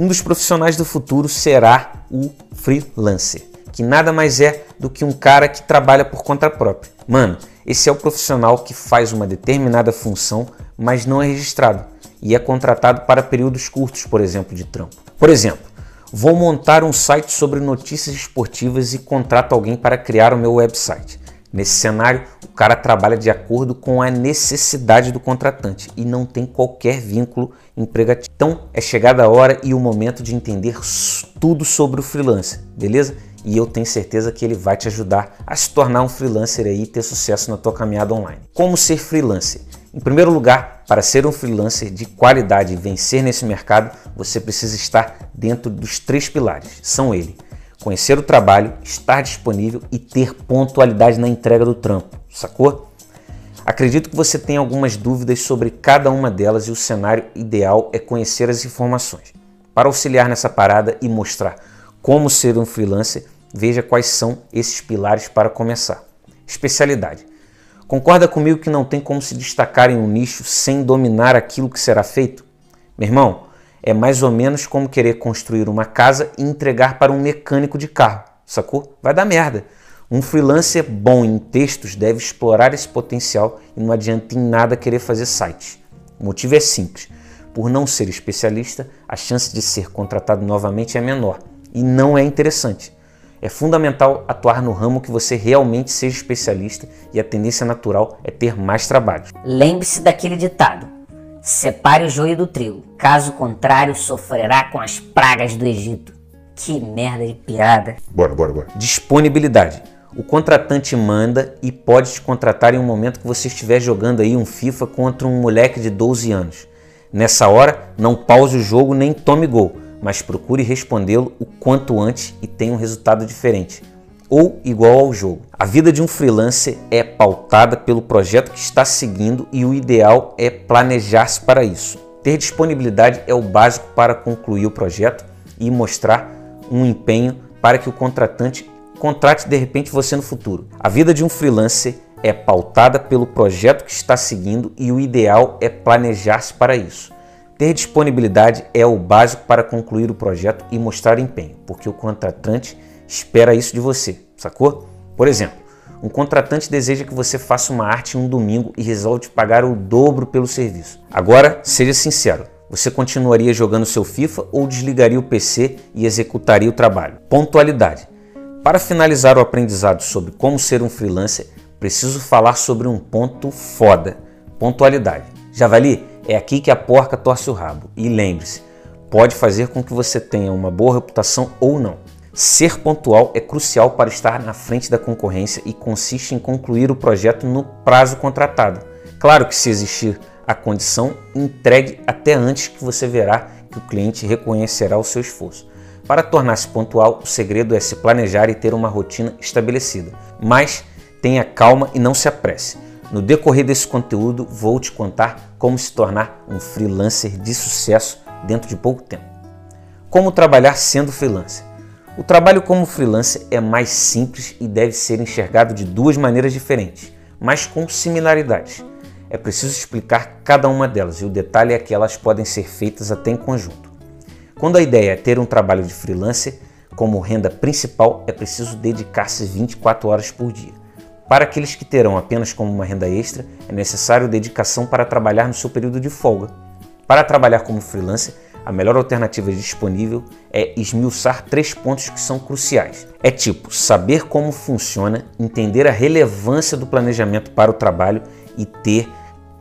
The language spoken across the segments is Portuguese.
Um dos profissionais do futuro será o freelancer, que nada mais é do que um cara que trabalha por conta própria. Mano, esse é o profissional que faz uma determinada função, mas não é registrado e é contratado para períodos curtos, por exemplo, de trampo. Por exemplo, vou montar um site sobre notícias esportivas e contrato alguém para criar o meu website. Nesse cenário, o cara trabalha de acordo com a necessidade do contratante e não tem qualquer vínculo emregativo. Então, é chegada a hora e o momento de entender tudo sobre o freelancer, beleza? E eu tenho certeza que ele vai te ajudar a se tornar um freelancer aí e ter sucesso na tua caminhada online. Como ser freelancer? Em primeiro lugar, para ser um freelancer de qualidade e vencer nesse mercado, você precisa estar dentro dos três pilares. São ele: conhecer o trabalho, estar disponível e ter pontualidade na entrega do trampo, sacou? Acredito que você tem algumas dúvidas sobre cada uma delas e o cenário ideal é conhecer as informações. Para auxiliar nessa parada e mostrar como ser um freelancer, veja quais são esses pilares para começar. Especialidade. Concorda comigo que não tem como se destacar em um nicho sem dominar aquilo que será feito? Meu irmão, é mais ou menos como querer construir uma casa e entregar para um mecânico de carro, sacou? Vai dar merda. Um freelancer bom em textos deve explorar esse potencial e não adianta em nada querer fazer sites. O motivo é simples. Por não ser especialista, a chance de ser contratado novamente é menor e não é interessante. É fundamental atuar no ramo que você realmente seja especialista e a tendência natural é ter mais trabalho. Lembre-se daquele ditado: Separe o joio do trigo, caso contrário, sofrerá com as pragas do Egito. Que merda de piada. Bora, bora, bora. Disponibilidade. O contratante manda e pode te contratar em um momento que você estiver jogando aí um FIFA contra um moleque de 12 anos. Nessa hora, não pause o jogo nem tome gol, mas procure respondê-lo o quanto antes e tenha um resultado diferente ou igual ao jogo. A vida de um freelancer é pautada pelo projeto que está seguindo e o ideal é planejar-se para isso. Ter disponibilidade é o básico para concluir o projeto e mostrar um empenho para que o contratante contrate de repente você no futuro. A vida de um freelancer é pautada pelo projeto que está seguindo e o ideal é planejar-se para isso. Ter disponibilidade é o básico para concluir o projeto e mostrar empenho, porque o contratante espera isso de você, sacou? Por exemplo, um contratante deseja que você faça uma arte em um domingo e resolve te pagar o dobro pelo serviço. Agora, seja sincero, você continuaria jogando seu FIFA ou desligaria o PC e executaria o trabalho? Pontualidade. Para finalizar o aprendizado sobre como ser um freelancer, preciso falar sobre um ponto foda: pontualidade. Javali, é aqui que a porca torce o rabo. E lembre-se, pode fazer com que você tenha uma boa reputação ou não. Ser pontual é crucial para estar na frente da concorrência e consiste em concluir o projeto no prazo contratado. Claro que se existir a condição, entregue até antes que você verá que o cliente reconhecerá o seu esforço. Para tornar-se pontual, o segredo é se planejar e ter uma rotina estabelecida. Mas tenha calma e não se apresse. No decorrer desse conteúdo, vou te contar como se tornar um freelancer de sucesso dentro de pouco tempo. Como trabalhar sendo freelancer? O trabalho como freelancer é mais simples e deve ser enxergado de duas maneiras diferentes, mas com similaridades. É preciso explicar cada uma delas e o detalhe é que elas podem ser feitas até em conjunto. Quando a ideia é ter um trabalho de freelancer como renda principal, é preciso dedicar-se 24 horas por dia. Para aqueles que terão apenas como uma renda extra, é necessário dedicação para trabalhar no seu período de folga. Para trabalhar como freelancer, a melhor alternativa disponível é esmiuçar três pontos que são cruciais. É tipo saber como funciona, entender a relevância do planejamento para o trabalho e ter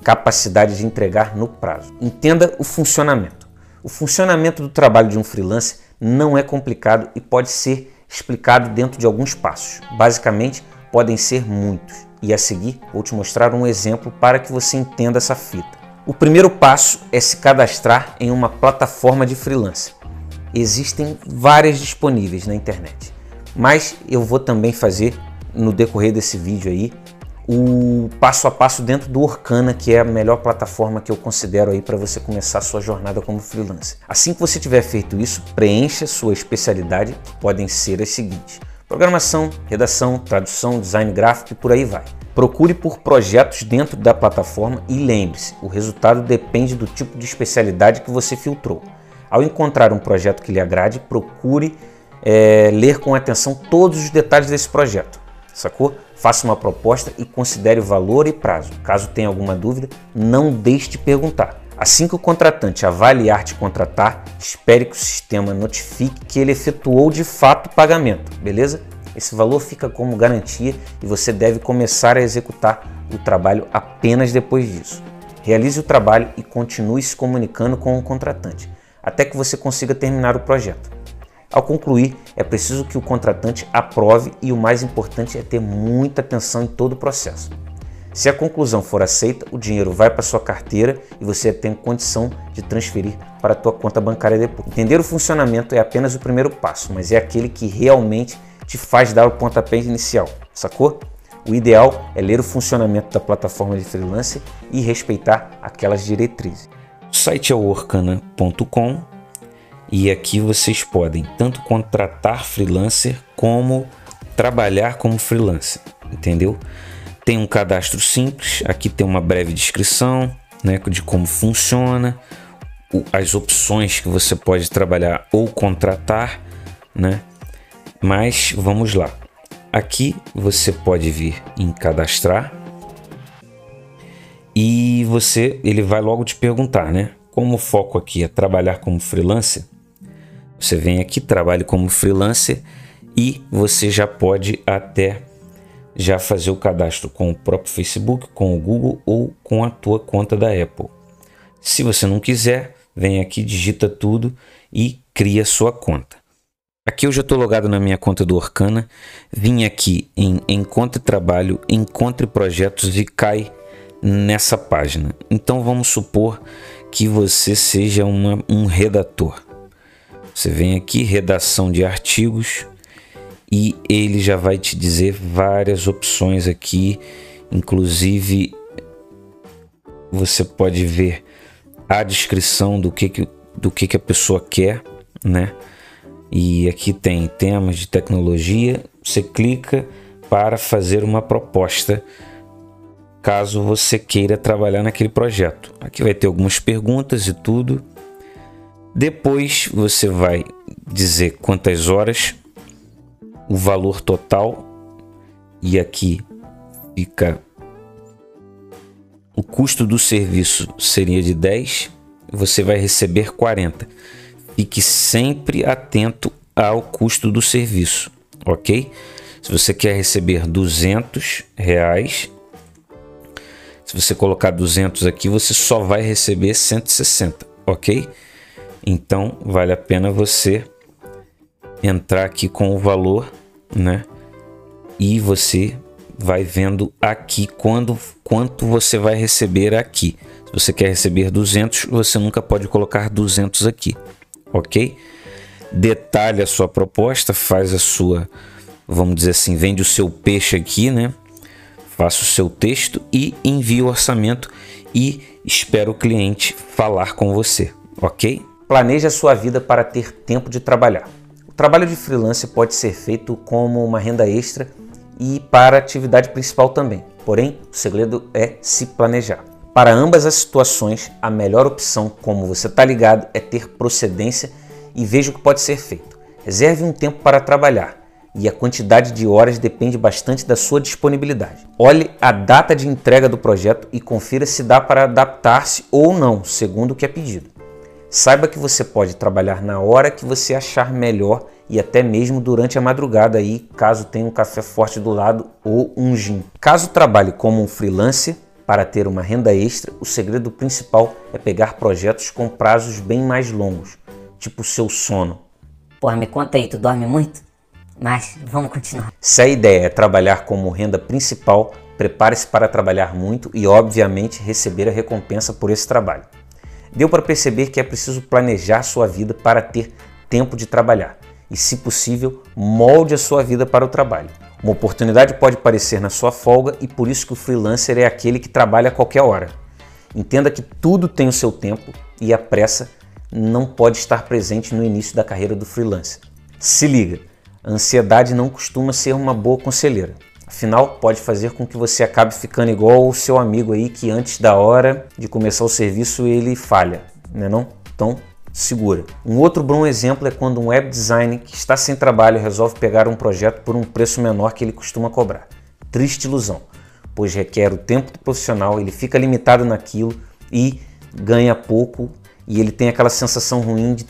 capacidade de entregar no prazo. Entenda o funcionamento. O funcionamento do trabalho de um freelancer não é complicado e pode ser explicado dentro de alguns passos. Basicamente, podem ser muitos. E a seguir, vou te mostrar um exemplo para que você entenda essa fita. O primeiro passo é se cadastrar em uma plataforma de freelance. Existem várias disponíveis na internet, mas eu vou também fazer no decorrer desse vídeo aí o passo a passo dentro do Orkana, que é a melhor plataforma que eu considero aí para você começar a sua jornada como freelancer. Assim que você tiver feito isso, preencha sua especialidade, que podem ser as seguintes: programação, redação, tradução, design gráfico e por aí vai. Procure por projetos dentro da plataforma e lembre-se, o resultado depende do tipo de especialidade que você filtrou. Ao encontrar um projeto que lhe agrade, procure é, ler com atenção todos os detalhes desse projeto, sacou? Faça uma proposta e considere o valor e prazo. Caso tenha alguma dúvida, não deixe de perguntar. Assim que o contratante avaliar te contratar, espere que o sistema notifique que ele efetuou de fato o pagamento, beleza? Esse valor fica como garantia e você deve começar a executar o trabalho apenas depois disso. Realize o trabalho e continue se comunicando com o contratante, até que você consiga terminar o projeto. Ao concluir, é preciso que o contratante aprove e o mais importante é ter muita atenção em todo o processo. Se a conclusão for aceita, o dinheiro vai para sua carteira e você tem condição de transferir para a tua conta bancária depois. Entender o funcionamento é apenas o primeiro passo, mas é aquele que realmente te faz dar o pontapé inicial, sacou? O ideal é ler o funcionamento da plataforma de freelancer e respeitar aquelas diretrizes. O site é o orkana.com e aqui vocês podem tanto contratar freelancer como trabalhar como freelancer, entendeu? Tem um cadastro simples, aqui tem uma breve descrição né, de como funciona, as opções que você pode trabalhar ou contratar, né? Mas vamos lá. Aqui você pode vir em cadastrar e você ele vai logo te perguntar, né? Como o foco aqui é trabalhar como freelancer, você vem aqui, trabalhe como freelancer e você já pode até já fazer o cadastro com o próprio Facebook, com o Google ou com a tua conta da Apple. Se você não quiser, vem aqui, digita tudo e cria sua conta. Aqui eu já estou logado na minha conta do Orkana, vim aqui em Encontre Trabalho, Encontre Projetos e cai nessa página. Então vamos supor que você seja uma, um redator. Você vem aqui, redação de artigos, e ele já vai te dizer várias opções aqui, inclusive você pode ver a descrição do que, que, do que, que a pessoa quer, né? E aqui tem temas de tecnologia. Você clica para fazer uma proposta caso você queira trabalhar naquele projeto. Aqui vai ter algumas perguntas e tudo. Depois você vai dizer quantas horas, o valor total, e aqui fica o custo do serviço seria de 10, você vai receber 40. Fique sempre atento ao custo do serviço, ok? Se você quer receber 200 reais, se você colocar 200 aqui, você só vai receber 160, ok? Então vale a pena você entrar aqui com o valor, né? E você vai vendo aqui quando quanto você vai receber aqui. Se você quer receber 200, você nunca pode colocar 200 aqui, ok? Detalhe a sua proposta, faz a sua, vamos dizer assim, vende o seu peixe aqui, né? Faça o seu texto e envie o orçamento e espera o cliente falar com você, ok? Planeje a sua vida para ter tempo de trabalhar. O trabalho de freelancer pode ser feito como uma renda extra e para a atividade principal também. Porém, o segredo é se planejar. Para ambas as situações, a melhor opção, como você está ligado, é ter procedência e veja o que pode ser feito. Reserve um tempo para trabalhar e a quantidade de horas depende bastante da sua disponibilidade. Olhe a data de entrega do projeto e confira se dá para adaptar-se ou não, segundo o que é pedido. Saiba que você pode trabalhar na hora que você achar melhor e até mesmo durante a madrugada aí, caso tenha um café forte do lado ou um gin. Caso trabalhe como um freelancer para ter uma renda extra, o segredo principal é pegar projetos com prazos bem mais longos, tipo o seu sono. Porra, me conta aí, tu dorme muito? Mas vamos continuar. Se a ideia é trabalhar como renda principal, prepare-se para trabalhar muito e, obviamente, receber a recompensa por esse trabalho. Deu para perceber que é preciso planejar sua vida para ter tempo de trabalhar e, se possível, molde a sua vida para o trabalho. Uma oportunidade pode aparecer na sua folga e por isso que o freelancer é aquele que trabalha a qualquer hora. Entenda que tudo tem o seu tempo e a pressa não pode estar presente no início da carreira do freelancer. Se liga, a ansiedade não costuma ser uma boa conselheira. Afinal, pode fazer com que você acabe ficando igual o seu amigo aí que antes da hora de começar o serviço ele falha, né não? Então, segura. Um outro bom exemplo é quando um web designer que está sem trabalho resolve pegar um projeto por um preço menor que ele costuma cobrar. Triste ilusão, pois requer o tempo do profissional, ele fica limitado naquilo e ganha pouco e ele tem aquela sensação ruim de,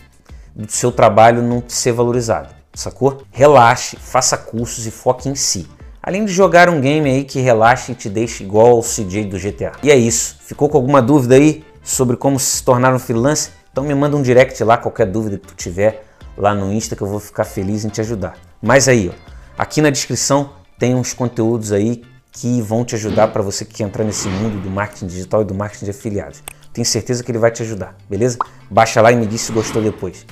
do seu trabalho não ser valorizado, sacou? Relaxe, faça cursos e foque em si. Além de jogar um game aí que relaxe e te deixe igual ao CJ do GTA. E é isso. Ficou com alguma dúvida aí sobre como se tornar um freelancer? Então me manda um direct lá, qualquer dúvida que tu tiver lá no Insta que eu vou ficar feliz em te ajudar. Mas aí, ó, aqui na descrição tem uns conteúdos aí que vão te ajudar para você que quer entrar nesse mundo do marketing digital e do marketing de afiliados. Tenho certeza que ele vai te ajudar, beleza? Baixa lá e me diz se gostou depois.